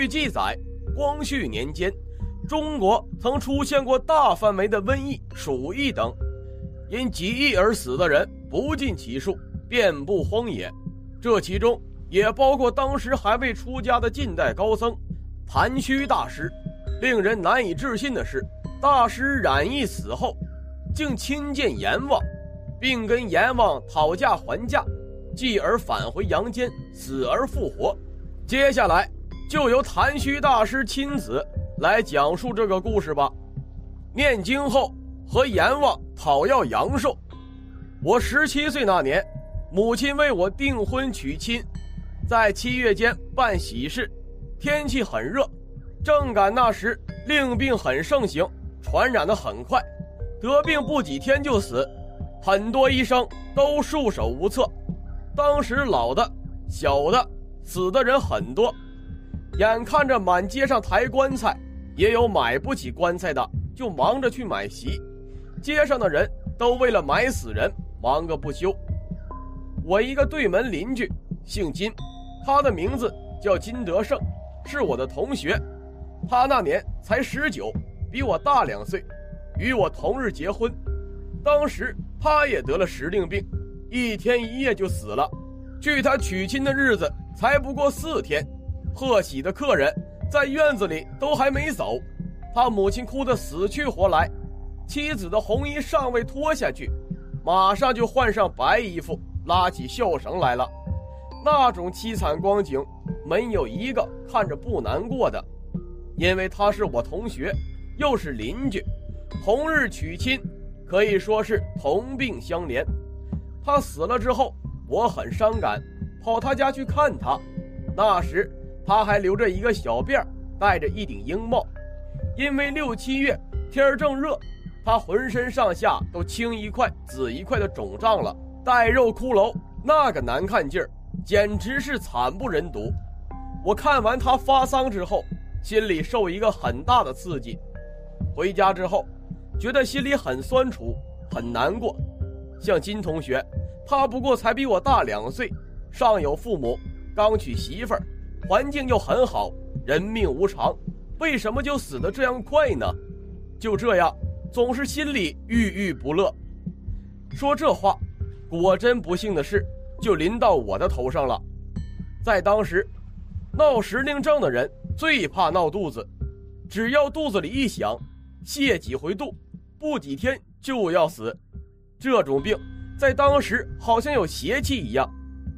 据记载，光绪年间，中国曾出现过大范围的瘟疫、鼠疫等，因疾疫而死的人不计其数，遍布荒野。这其中也包括当时还未出家的近代高僧盘虚大师。令人难以置信的是，大师染疫死后，竟亲见阎王，并跟阎王讨价还价，继而返回阳间，死而复活。接下来就由谭虚大师亲自来讲述这个故事吧。念经后和阎王讨要阳寿。我十七岁那年，母亲为我订婚娶亲，在七月间办喜事，天气很热。正赶那时，令病很盛行，传染的很快，得病不几天就死，很多医生都束手无策。当时老的、小的死的人很多，眼看着满街上抬棺材，也有买不起棺材的，就忙着去买席。街上的人都为了买死人忙个不休。我一个对门邻居姓金，他的名字叫金德胜，是我的同学。他那年才十九，比我大两岁，与我同日结婚。当时他也得了时令病，一天一夜就死了。距他娶亲的日子才不过四天，贺喜的客人在院子里都还没走，他母亲哭得死去活来，妻子的红衣尚未脱下去，马上就换上白衣服，拉起孝绳来了。那种凄惨光景，没有一个看着不难过的。因为他是我同学，又是邻居，同日娶亲，可以说是同病相怜。他死了之后，我很伤感，跑他家去看他。那时他还留着一个小辫儿戴着一顶鹰帽。因为六七月天正热，他浑身上下都青一块紫一块的肿胀了，带肉骷髅，那个难看劲儿，简直是惨不忍睹。我看完他发丧之后。心里受一个很大的刺激，回家之后，觉得心里很酸楚，很难过。像金同学，他不过才比我大两岁，上有父母，刚娶媳妇儿，环境又很好，人命无常，为什么就死得这样快呢？就这样，总是心里郁郁不乐。说这话，果真不幸的事就临到我的头上了。在当时，闹时令症的人。最怕闹肚子，只要肚子里一响，泻几回肚，不几天就要死。这种病在当时好像有邪气一样。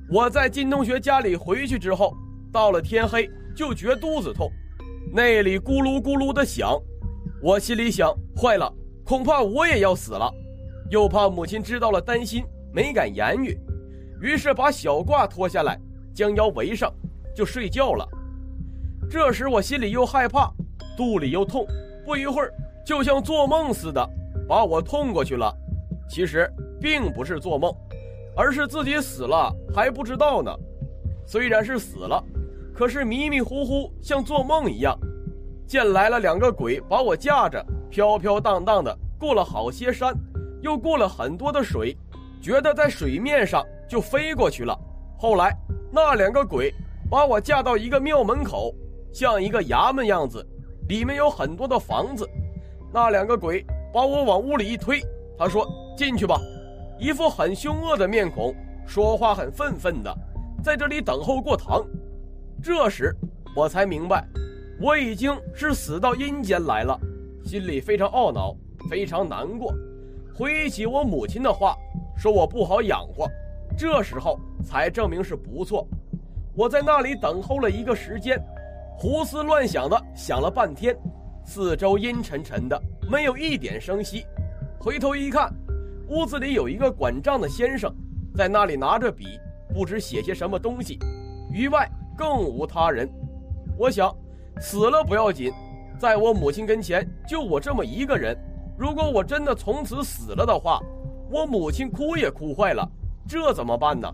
我在金同学家里回去之后，到了天黑就觉肚子痛，那里咕噜咕噜的响。我心里想，坏了，恐怕我也要死了。又怕母亲知道了担心，没敢言语，于是把小褂脱下来，将腰围上，就睡觉了。这时我心里又害怕，肚里又痛，不一会儿就像做梦似的，把我痛过去了。其实并不是做梦，而是自己死了还不知道呢。虽然是死了，可是迷迷糊糊，像做梦一样。见来了两个鬼，把我架着，飘飘荡荡的过了好些山，又过了很多的水，觉得在水面上就飞过去了。后来那两个鬼把我架到一个庙门口。像一个衙门样子，里面有很多的房子。那两个鬼把我往屋里一推，他说：“进去吧。”一副很凶恶的面孔，说话很愤愤的，在这里等候过堂。这时我才明白，我已经是死到阴间来了，心里非常懊恼，非常难过。回忆起我母亲的话，说我不好养活，这时候才证明是不错。我在那里等候了一个时间。胡思乱想的想了半天，四周阴沉沉的，没有一点声息。回头一看，屋子里有一个管账的先生，在那里拿着笔，不知写些什么东西。于外更无他人。我想，死了不要紧，在我母亲跟前就我这么一个人。如果我真的从此死了的话，我母亲哭也哭坏了，这怎么办呢？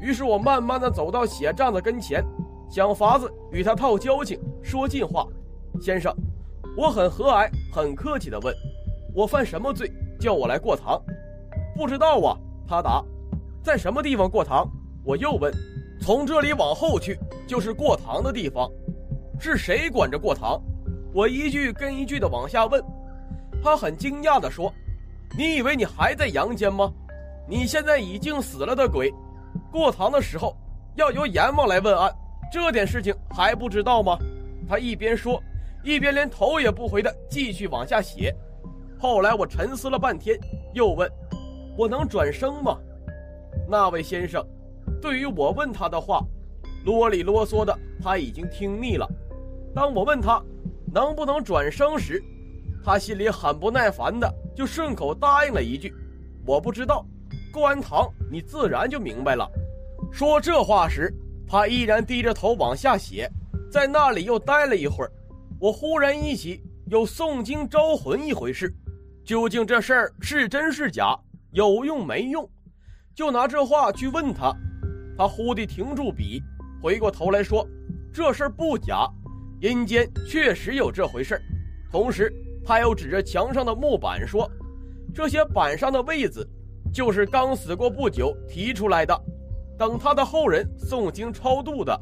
于是我慢慢的走到写账的跟前。想法子与他套交情，说尽话。先生，我很和蔼、很客气地问：“我犯什么罪，叫我来过堂？”不知道啊，他答：“在什么地方过堂？”我又问：“从这里往后去就是过堂的地方。”是谁管着过堂？我一句跟一句的往下问。他很惊讶地说：“你以为你还在阳间吗？你现在已经死了的鬼，过堂的时候要由阎王来问案，这点事情还不知道吗？”他一边说，一边连头也不回的继续往下写。后来我沉思了半天，又问：“我能转生吗？”那位先生对于我问他的话，啰里啰嗦的，他已经听腻了。当我问他能不能转生时，他心里很不耐烦的，就顺口答应了一句：“我不知道。”过完堂，你自然就明白了。说这话时，他依然低着头往下写，在那里又待了一会儿。我忽然忆起有诵经招魂一回事，究竟这事儿是真是假，有用没用？就拿这话去问他。他忽地停住笔，回过头来说：“这事不假，阴间确实有这回事同时。他又指着墙上的木板说：“这些板上的位子，就是刚死过不久提出来的，等他的后人诵经超度的。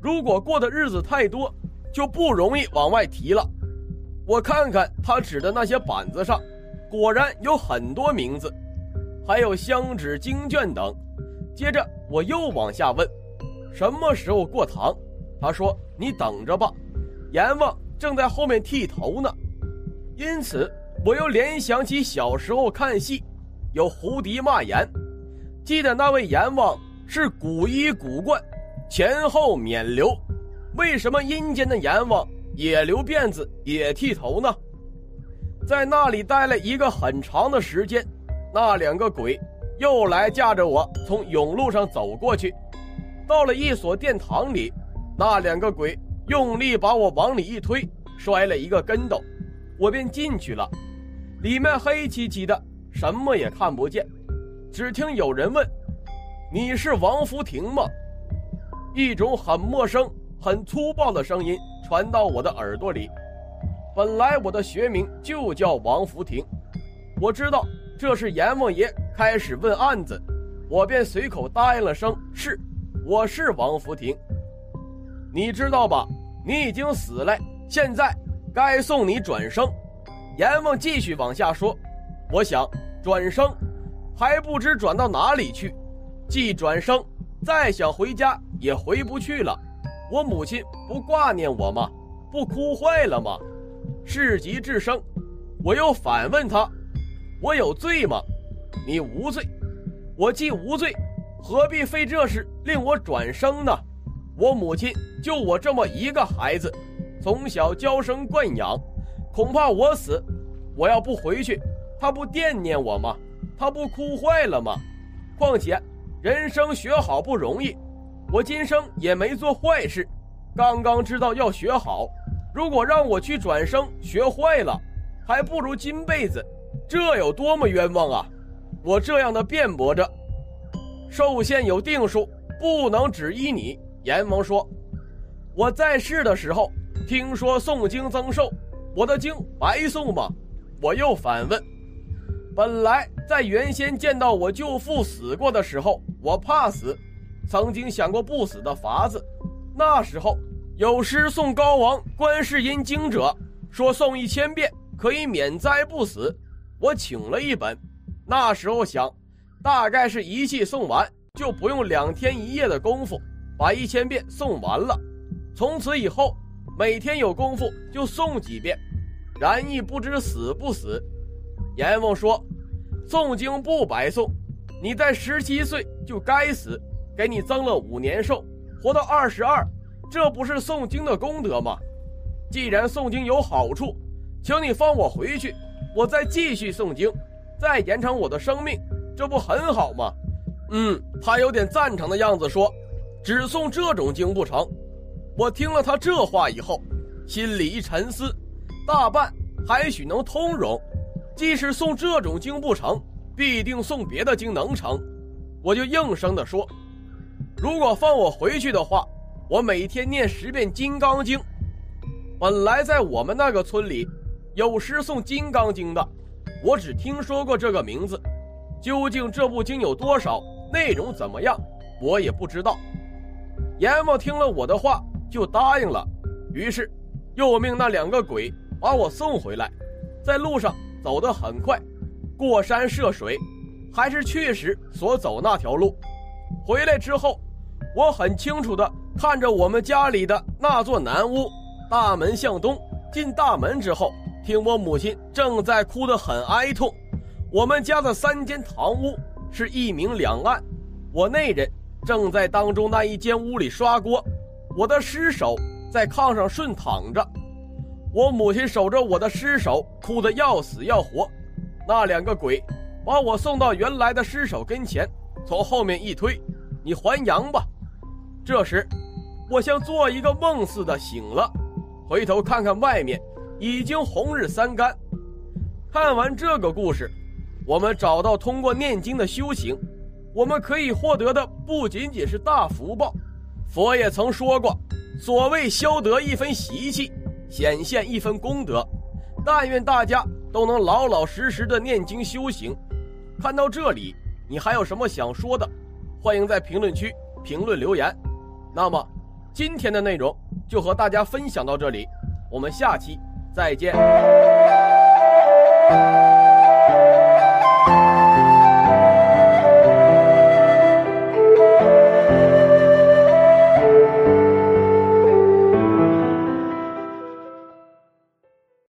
如果过的日子太多，就不容易往外提了。”我看看他指的那些板子上，果然有很多名字，还有香纸、经卷等。接着我又往下问：“什么时候过堂？”他说：“你等着吧，阎王正在后面剃头呢。”因此，我又联想起小时候看戏，有胡迪骂阎，记得那位阎王是古衣古冠，前后免留。为什么阴间的阎王也留辫子，也剃头呢？在那里待了一个很长的时间，那两个鬼又来架着我从甬路上走过去，到了一所殿堂里，那两个鬼用力把我往里一推，摔了一个跟斗。我便进去了，里面黑漆漆的，什么也看不见。只听有人问：“你是王福亭吗？”一种很陌生、很粗暴的声音传到我的耳朵里。本来我的学名就叫王福亭，我知道这是阎王爷开始问案子，我便随口答应了声“是”，我是王福亭。你知道吧？你已经死了，现在。该送你转生，阎王继续往下说。我想转生，还不知转到哪里去。既转生，再想回家也回不去了。我母亲不挂念我吗？不哭坏了吗？事急至生，我又反问他：我有罪吗？你无罪。我既无罪，何必费这事令我转生呢？我母亲就我这么一个孩子。从小娇生惯养，恐怕我死，我要不回去，他不惦念我吗？他不哭坏了吗？况且人生学好不容易，我今生也没做坏事，刚刚知道要学好。如果让我去转生学坏了，还不如金辈子，这有多么冤枉啊！我这样的辩驳着，寿限有定数，不能只依你。阎王说，我在世的时候。听说诵经增寿，我的经白诵吗？我又反问。本来在原先见到我舅父死过的时候，我怕死，曾经想过不死的法子。那时候有诗诵高王观世音经者，说诵一千遍可以免灾不死。我请了一本，那时候想，大概是一气诵完就不用两天一夜的功夫，把一千遍诵完了。从此以后。每天有功夫就诵几遍，然亦不知死不死。阎王说：“诵经不白诵，你在十七岁就该死，给你增了五年寿，活到二十二，这不是诵经的功德吗？既然诵经有好处，请你放我回去，我再继续诵经，再延长我的生命，这不很好吗？”嗯，他有点赞成的样子，说：“只送这种经不成。”我听了他这话以后，心里一沉思，大半还许能通融。即使送这种经不成，必定送别的经能成。我就应声的说：“如果放我回去的话，我每天念十遍《金刚经》。本来在我们那个村里，有时送《金刚经》的，我只听说过这个名字。究竟这部经有多少，内容怎么样，我也不知道。”阎王听了我的话。就答应了，于是，又命那两个鬼把我送回来。在路上走得很快，过山涉水，还是去时所走那条路。回来之后，我很清楚地看着我们家里的那座南屋，大门向东。进大门之后，听我母亲正在哭得很哀痛。我们家的三间堂屋是一明两暗，我内人正在当中那一间屋里刷锅，我的尸首在炕上顺躺着。我母亲守着我的尸首，哭得要死要活。那两个鬼把我送到原来的尸首跟前，从后面一推：“你还阳吧。”这时，我像做一个梦似的醒了，回头看看外面，已经红日三竿。看完这个故事，我们找到通过念经的修行，我们可以获得的不仅仅是大福报。佛也曾说过：“所谓消得一分习气。”显现一分功德，但愿大家都能老老实实的念经修行。看到这里，你还有什么想说的？欢迎在评论区评论留言。那么，今天的内容就和大家分享到这里，我们下期再见。